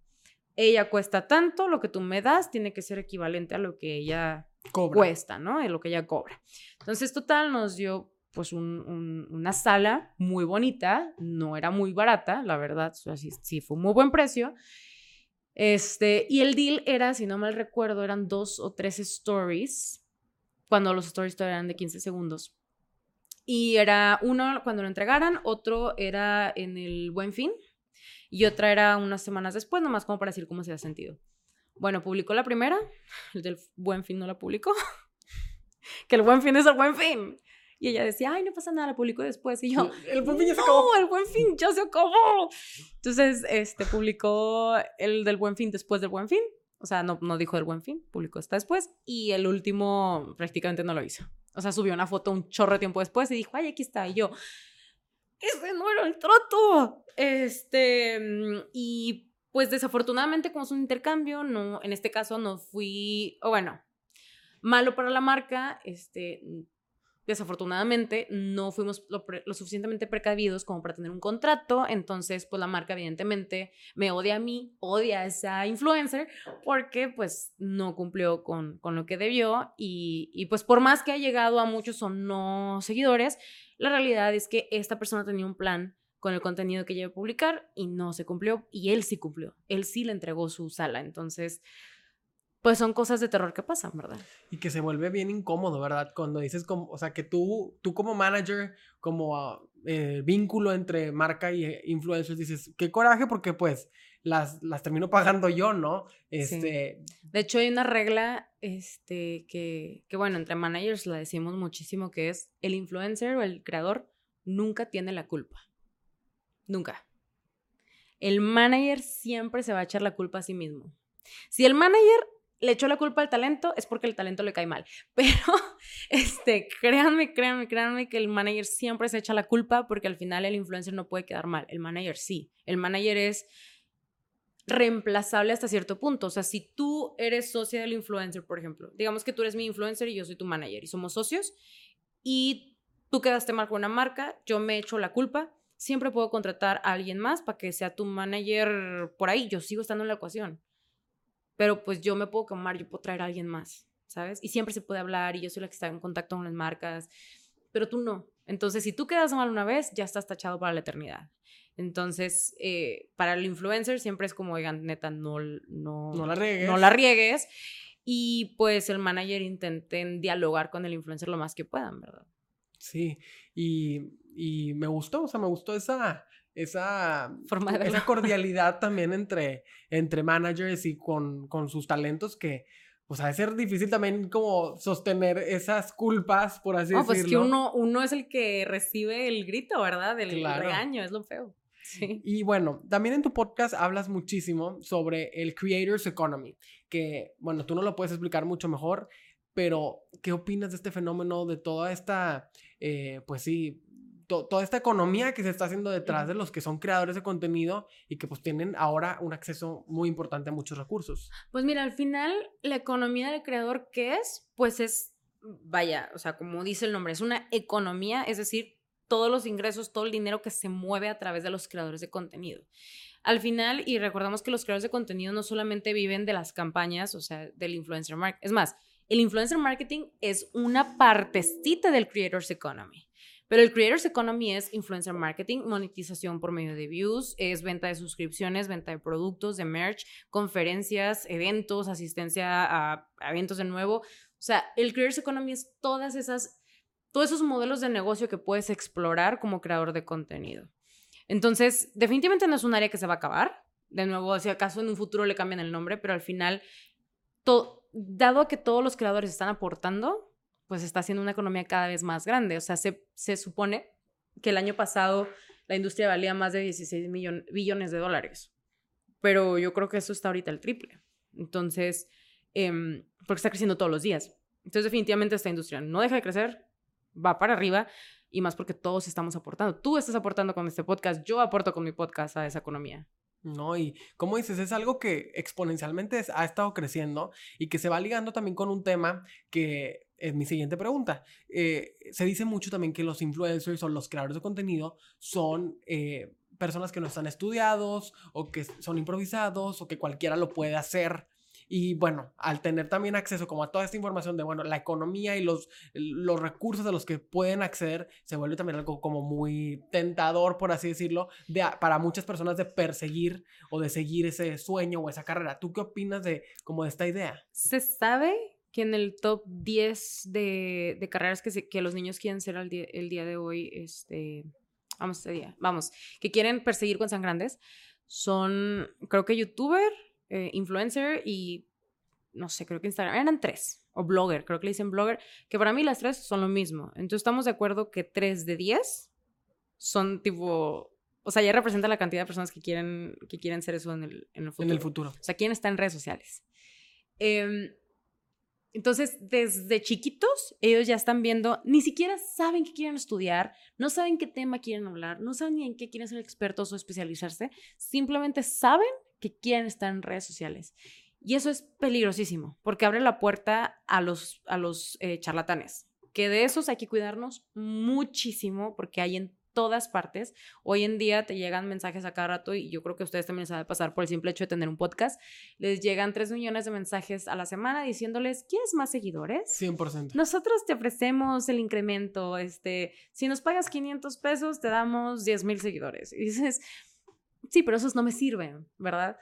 ella cuesta tanto, lo que tú me das tiene que ser equivalente a lo que ella cuesta, ¿no? De lo que ella cobra. Entonces, total, nos dio pues una sala muy bonita, no era muy barata, la verdad, sí, sí fue un muy buen precio. Este, y el deal era, si no mal recuerdo, eran dos o tres stories, cuando los stories todavía eran de 15 segundos. Y era uno cuando lo entregaran, otro era en el Buen Fin, y otra era unas semanas después, nomás como para decir cómo se ha sentido. Bueno, publicó la primera, el del buen fin no la publicó, que el buen fin es el buen fin. Y ella decía, ay, no pasa nada, la publicó después. Y yo, el buen fin ya se acabó. No, el buen fin ya se acabó. Entonces, este, publicó el del buen fin después del buen fin. O sea, no, no dijo del buen fin, publicó hasta después. Y el último prácticamente no lo hizo. O sea, subió una foto un chorro de tiempo después y dijo, ay, aquí está. Y yo, ese no era el trato. Este, y pues desafortunadamente como es un intercambio, no, en este caso no fui, o bueno, malo para la marca, este, desafortunadamente no fuimos lo, suficientemente precavidos como para tener un contrato, entonces pues la marca evidentemente me odia a mí, odia a esa influencer porque pues no cumplió con, con lo que debió y, pues por más que ha llegado a muchos o no seguidores, la realidad es que esta persona tenía un plan con el contenido que iba a publicar y no se cumplió y él sí cumplió, él sí le entregó su sala, entonces pues son cosas de terror que pasan, ¿verdad? Y que se vuelve bien incómodo, ¿verdad? Cuando dices como, o sea, que tú, tú como manager, como eh, vínculo entre marca y eh, influencers, dices, qué coraje porque pues las, las termino pagando yo, ¿no? Este... De hecho, hay una regla este, que, que, bueno, entre managers la decimos muchísimo, que es el influencer o el creador nunca tiene la culpa. Nunca. El manager siempre se va a echar la culpa a sí mismo. Si el manager le echó la culpa al talento, es porque el talento le cae mal. Pero, este, créanme, créanme, créanme que el manager siempre se echa la culpa porque al final el influencer no puede quedar mal. El manager sí. El manager es reemplazable hasta cierto punto. O sea, si tú eres socia del influencer, por ejemplo, digamos que tú eres mi influencer y yo soy tu manager y somos socios y tú quedaste mal con una marca, yo me echo la culpa, siempre puedo contratar a alguien más para que sea tu manager por ahí, yo sigo estando en la ecuación. Pero pues yo me puedo quemar, yo puedo traer a alguien más, ¿sabes? Y siempre se puede hablar y yo soy la que está en contacto con las marcas, pero tú no. Entonces, si tú quedas mal una vez, ya estás tachado para la eternidad. Entonces, eh, para el influencer siempre es como, oigan, neta, no, no, no, la riegues. no la riegues. Y pues el manager intenten dialogar con el influencer lo más que puedan, ¿verdad? Sí, y, y me gustó, o sea, me gustó esa, esa, Forma de esa cordialidad también entre, entre managers y con, con sus talentos que, pues de ser difícil también como sostener esas culpas, por así decirlo. No, pues que uno, uno es el que recibe el grito, ¿verdad? Del regaño, es lo feo. Y bueno, también en tu podcast hablas muchísimo sobre el Creators Economy, que, bueno, tú no lo puedes explicar mucho mejor, pero ¿qué opinas de este fenómeno, de toda esta, eh, pues sí, toda esta economía que se está haciendo detrás de los que son creadores de contenido y que pues tienen ahora un acceso muy importante a muchos recursos? Pues mira, al final la economía del creador, ¿qué es? Pues es, vaya, o sea, como dice el nombre, es una economía, es decir, todos los ingresos, todo el dinero que se mueve a través de los creadores de contenido. Al final, y recordamos que los creadores de contenido no solamente viven de las campañas, o sea, del influencer marketing. Es más, el influencer marketing es una partecita del creators economy. Pero el Creators Economy es influencer marketing, monetización por medio de views, es venta de suscripciones, venta de productos, de merch, conferencias, eventos, asistencia a, eventos de nuevo. O sea, el Creators Economy es todas esas, todos esos modelos de negocio que puedes explorar como creador de contenido. Entonces, definitivamente no es un área que se va a acabar. De nuevo, si acaso en un futuro le cambian el nombre, pero al final, dado que todos los creadores están aportando, pues está haciendo una economía cada vez más grande. O sea, se, se supone que el año pasado la industria valía más de 16 billones de dólares, pero yo creo que eso está ahorita el triple. Entonces, em, porque está creciendo todos los días. Entonces, definitivamente esta industria no deja de crecer, va para arriba y más porque todos estamos aportando. Tú estás aportando con este podcast, yo aporto con mi podcast a esa economía. No, y como dices, es algo que exponencialmente ha estado creciendo y que se va ligando también con un tema que es mi siguiente pregunta. Eh, se dice mucho también que los influencers o los creadores de contenido son eh, personas que no están estudiados o que son improvisados o que cualquiera lo puede hacer. Y bueno, al tener también acceso como a toda esta información de, bueno, la economía y los, los recursos a los que pueden acceder, se vuelve también algo como muy tentador, por así decirlo, de, para muchas personas de perseguir o de seguir ese sueño o esa carrera. ¿Tú qué opinas de como de esta idea? Se sabe que en el top 10 de, de carreras que, que los niños quieren ser el día, el día de hoy, este, vamos, este día, vamos, que quieren perseguir con San Grandes, son, creo que youtuber, eh, influencer y no sé, creo que Instagram, eran tres, o blogger, creo que le dicen blogger, que para mí las tres son lo mismo. Entonces estamos de acuerdo que tres de diez son tipo, o sea, ya representa la cantidad de personas que quieren, que quieren ser eso en el, en el futuro. En el futuro. O sea, quieren estar en redes sociales. Em, entonces, desde chiquitos, ellos ya están viendo, ni siquiera saben qué quieren estudiar, no saben qué tema quieren hablar, no saben ni en qué quieren ser expertos o especializarse, simplemente saben que quieren estar en redes sociales. Y eso es peligrosísimo, porque abre la puerta a los, a los eh, charlatanes, que de esos hay que cuidarnos muchísimo, porque hay en todas partes. Hoy en día te llegan mensajes a cada rato y yo creo que ustedes también les va a pasar por el simple hecho de tener un podcast. Les llegan 3 millones de mensajes a la semana diciéndoles, ¿quieres más seguidores? 100%. Nosotros te ofrecemos el incremento, este, si nos pagas 500 pesos, te damos 10 mil seguidores. Y dices, sí, pero esos no me sirven, ¿verdad?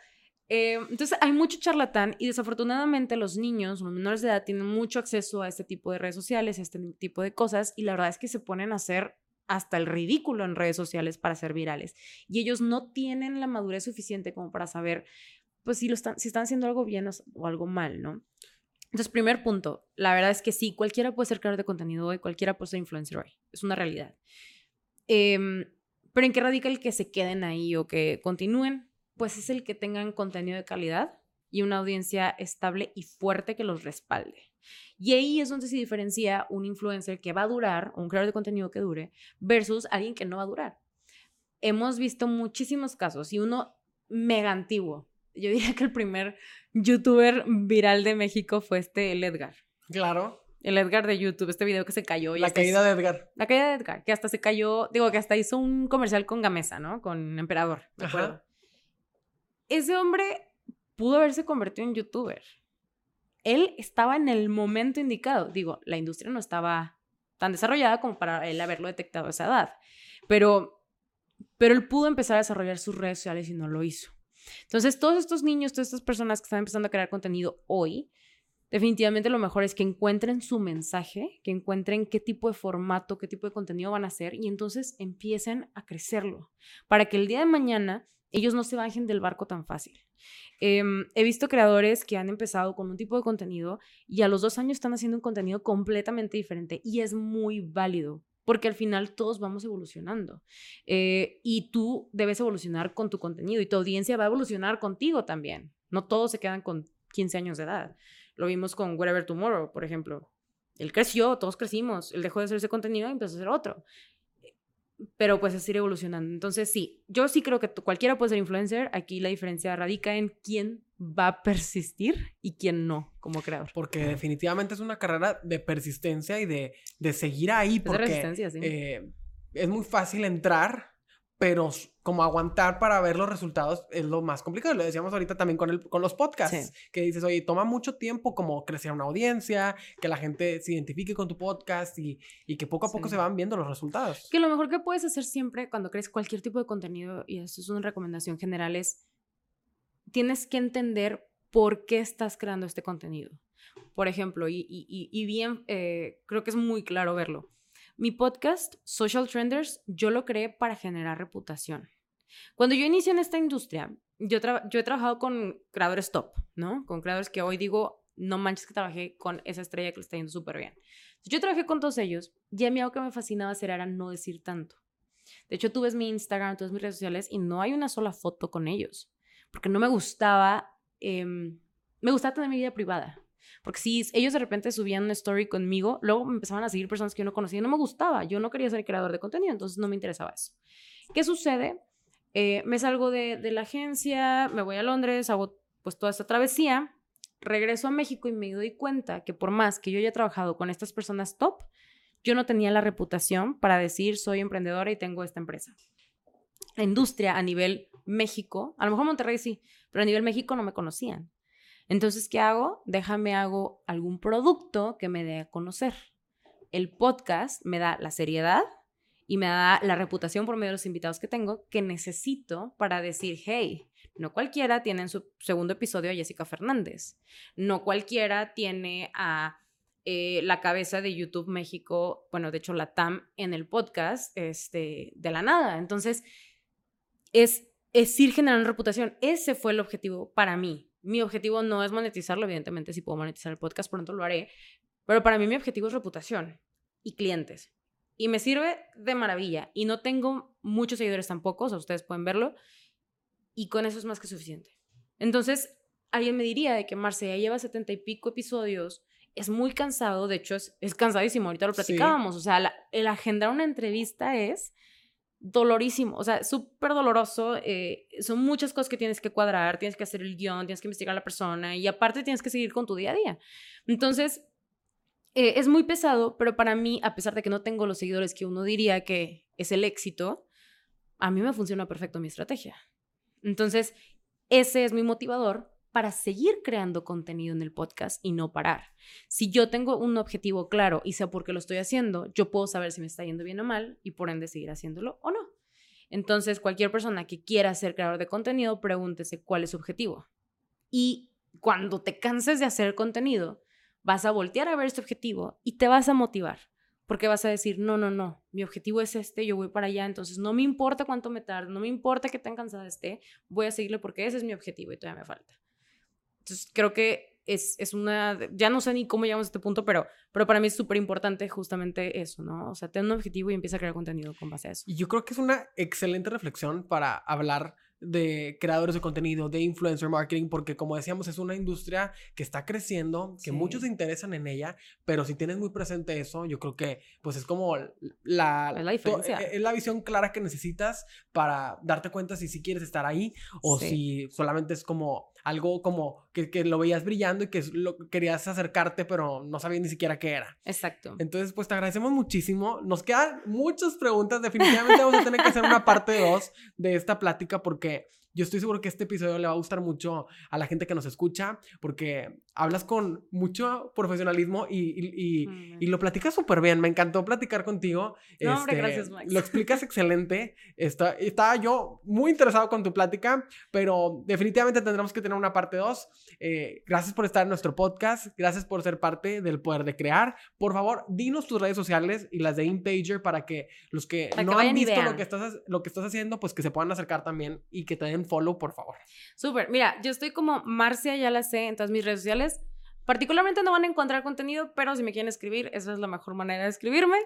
Eh, entonces hay mucho charlatán y desafortunadamente los niños, los menores de edad, tienen mucho acceso a este tipo de redes sociales, a este tipo de cosas y la verdad es que se ponen a hacer hasta el ridículo en redes sociales para ser virales y ellos no tienen la madurez suficiente como para saber pues si, lo están, si están haciendo algo bien o, algo mal, ¿no? Entonces, primer punto, la verdad es que sí, cualquiera puede ser creador de contenido hoy, cualquiera puede ser influencer hoy, es una realidad. Eh, pero ¿en qué radica el que se queden ahí o que continúen? Pues es el que tengan contenido de calidad y una audiencia estable y fuerte que los respalde. Y ahí es donde se diferencia un influencer que va a durar, un creador de contenido que dure, versus alguien que no va a durar. Hemos visto muchísimos casos y uno mega antiguo. Yo diría que el primer youtuber viral de México fue este, el Edgar. Claro. El Edgar de YouTube, este video que se cayó. Y la caída de Edgar. La caída de Edgar, que hasta se cayó, digo, que hasta hizo un comercial con Gamesa, ¿no? Con Emperador, ¿de acuerdo? Ese hombre pudo haberse convertido en youtuber. Él estaba en el momento indicado. Digo, la industria no estaba tan desarrollada como para él haberlo detectado a esa edad. Pero, pero él pudo empezar a desarrollar sus redes sociales y no lo hizo. Entonces, todos estos niños, todas estas personas que están empezando a crear contenido hoy, definitivamente lo mejor es que encuentren su mensaje, que encuentren qué tipo de formato, qué tipo de contenido van a hacer y entonces empiecen a crecerlo para que el día de mañana ellos no se bajen del barco tan fácil. Em, he visto creadores que han empezado con un tipo de contenido y a los dos años están haciendo un contenido completamente diferente y es muy válido porque al final todos vamos evolucionando eh, y tú debes evolucionar con tu contenido y tu audiencia va a evolucionar contigo también. No todos se quedan con 15 años de edad. Lo vimos con Whatever Tomorrow, por ejemplo. Él creció, todos crecimos, él dejó de hacer ese contenido y empezó a hacer otro. Pero pues es ir evolucionando. Entonces sí, yo sí creo que cualquiera puede ser influencer. Aquí la diferencia radica en quién va a persistir y quién no como creador. Porque definitivamente es una carrera de persistencia y de, de seguir ahí. Porque eh, es muy fácil entrar pero como aguantar para ver los resultados es lo más complicado. Lo decíamos ahorita también con, el, con los podcasts, que dices, oye, toma mucho tiempo como crecer una audiencia, que la gente se identifique con tu podcast y, y que poco a poco se van viendo los resultados. Que lo mejor que puedes hacer siempre cuando crees cualquier tipo de contenido, y esto es una recomendación general, es tienes que entender por qué estás creando este contenido. Por ejemplo, y, y, y bien, eh, creo que es muy claro verlo mi podcast, Social Trenders, yo lo creé para generar reputación. Cuando yo inicié en esta industria, yo, he trabajado con creadores top, ¿no? Con creadores que hoy digo, no manches que trabajé con esa estrella que le está yendo súper bien. Yo trabajé con todos ellos y a mí algo que me fascinaba hacer era no decir tanto. De hecho, tú ves mi Instagram, tú ves mis redes sociales y no hay una sola foto con ellos, porque no me gustaba, em, me gustaba tener mi vida privada. Porque si ellos de repente subían una story conmigo, luego me empezaban a seguir personas que yo no conocía y no me gustaba. Yo no quería ser creador de contenido, entonces no me interesaba eso. ¿Qué sucede? Eh, me salgo de, de la agencia, me voy a Londres, hago pues toda esta travesía, regreso a México y me doy cuenta que por más que yo haya trabajado con estas personas top, yo no tenía la reputación para decir soy emprendedora y tengo esta empresa. La industria a nivel México, a lo mejor Monterrey sí, pero a nivel México no me conocían. Entonces, ¿qué hago? Déjame hago algún producto que me dé a conocer. El podcast me da la seriedad y me da la reputación por medio de los invitados que tengo que necesito para decir, hey, no cualquiera tiene en su segundo episodio a Jessica Fernández. No cualquiera tiene a eh, la cabeza de YouTube México, bueno, de hecho la TAM en el podcast, este, de la nada. Entonces, es, es ir generando reputación. Ese fue el objetivo para mí. Mi objetivo no es monetizarlo, evidentemente si puedo monetizar el podcast pronto lo haré, pero para mí mi objetivo es reputación y clientes. Y me sirve de maravilla y no tengo muchos seguidores tampoco, o sea, ustedes pueden verlo, y con eso es más que suficiente. Entonces, alguien me diría de que Marce ya lleva setenta y pico episodios, es muy cansado, de hecho es, es cansadísimo, ahorita lo platicábamos, o sea, el agendar una entrevista es dolorísimo, o sea, súper doloroso. Eh, son muchas cosas que tienes que cuadrar, tienes que hacer el guion, tienes que investigar a la persona y aparte tienes que seguir con tu día a día. Entonces, eh, es muy pesado, pero para mí, a pesar de que no tengo los seguidores que uno diría que es el éxito, a mí me funciona perfecto mi estrategia. Entonces, ese es mi motivador para seguir creando contenido en el podcast y no parar. Si yo tengo un objetivo claro y sé por qué lo estoy haciendo, yo puedo saber si me está yendo bien o mal y por ende seguir haciéndolo o no. Entonces, cualquier persona que quiera ser creador de contenido, pregúntese cuál es su objetivo. Y cuando te canses de hacer contenido, vas a voltear a ver este objetivo y te vas a motivar. Porque vas a decir, no, no, no, mi objetivo es este, yo voy para allá, entonces no me importa cuánto me tarde, no me importa que tan cansada esté, voy a seguirle porque ese es mi objetivo y todavía me falta. Entonces, creo que es, es, una, ya no sé ni cómo llegamos a este punto, pero, pero para mí es súper importante justamente eso, ¿no? O sea, tener un objetivo y empieza a crear contenido con base a eso. Y yo creo que es una excelente reflexión para hablar de creadores de contenido, de influencer marketing, porque como decíamos, es una industria que está creciendo, que muchos se interesan en ella, pero si tienes muy presente eso, yo creo que pues es como la, la, diferencia. Es la visión clara que necesitas para darte cuenta si sí quieres estar ahí o si solamente es como algo como que, que, lo veías brillando y que lo, querías acercarte, pero no sabías ni siquiera qué era. Exacto. Entonces, pues te agradecemos muchísimo. Nos quedan muchas preguntas. Definitivamente vamos a tener que hacer una parte 2 de esta plática porque yo estoy seguro que este episodio le va a gustar mucho a la gente que nos escucha porque hablas con mucho profesionalismo y, y, lo platicas súper bien. Me encantó platicar contigo. No, hombre, este, gracias, Max. Lo explicas excelente. Está, estaba yo muy interesado con tu plática, pero definitivamente tendremos que tener una parte 2. Eh, gracias por estar en nuestro podcast. Gracias por ser parte del poder de crear. Por favor, dinos tus redes sociales y las de InPager para que los que no han visto lo que, estás, lo que estás haciendo, pues que se puedan acercar también y que te den follow, por favor. Súper. Mira, yo estoy como Marcia, ya la sé, en todas mis redes sociales. Particularmente no van a encontrar contenido, pero si me quieren escribir, esa es la mejor manera de escribirme.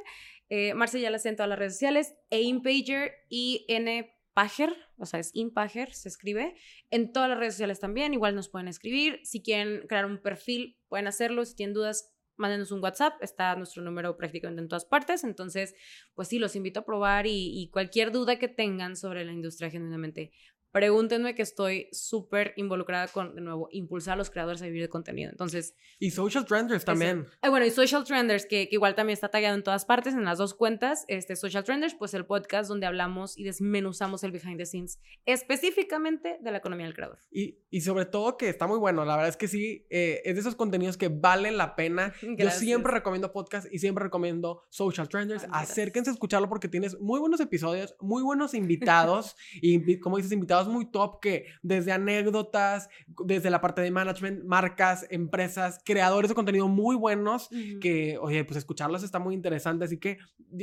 Eh, Marcia ya la en todas las redes sociales. E InPager, I-N Pager, o sea, es Inpager, se escribe. En todas las redes sociales también, igual nos pueden escribir. Si quieren crear un perfil, pueden hacerlo. Si tienen dudas, mándenos un WhatsApp, está nuestro número prácticamente en todas partes. Entonces, pues sí, los invito a probar y, y cualquier duda que tengan sobre la industria genuinamente pregúntenme que estoy súper involucrada con, de nuevo, impulsar a los creadores a vivir de contenido. Entonces... Y Social Trenders también. Eh, bueno, y Social Trenders, que, que, igual también está tallado en todas partes, en las dos cuentas. Este Social Trenders, pues el podcast donde hablamos y desmenuzamos el behind the scenes, específicamente de la economía del creador. Y, y sobre todo que está muy bueno, la verdad es que sí, eh, es de esos contenidos que valen la pena. Yo siempre recomiendo podcast y siempre recomiendo Social Trenders. Acérquense a escucharlo porque tienes muy buenos episodios, muy buenos invitados y como dices, invitados muy top que desde anécdotas, desde la parte de management, marcas, empresas, creadores de contenido muy buenos, que, oye, pues escucharlos está muy interesante. Así que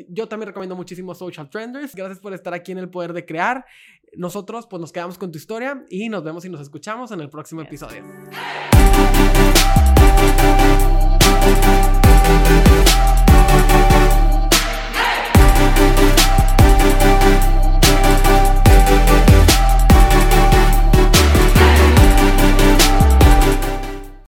yo también recomiendo muchísimo Social Trenders. Gracias por estar aquí en el poder de crear. Nosotros, pues nos quedamos con tu historia y nos vemos y nos escuchamos en el próximo episodio.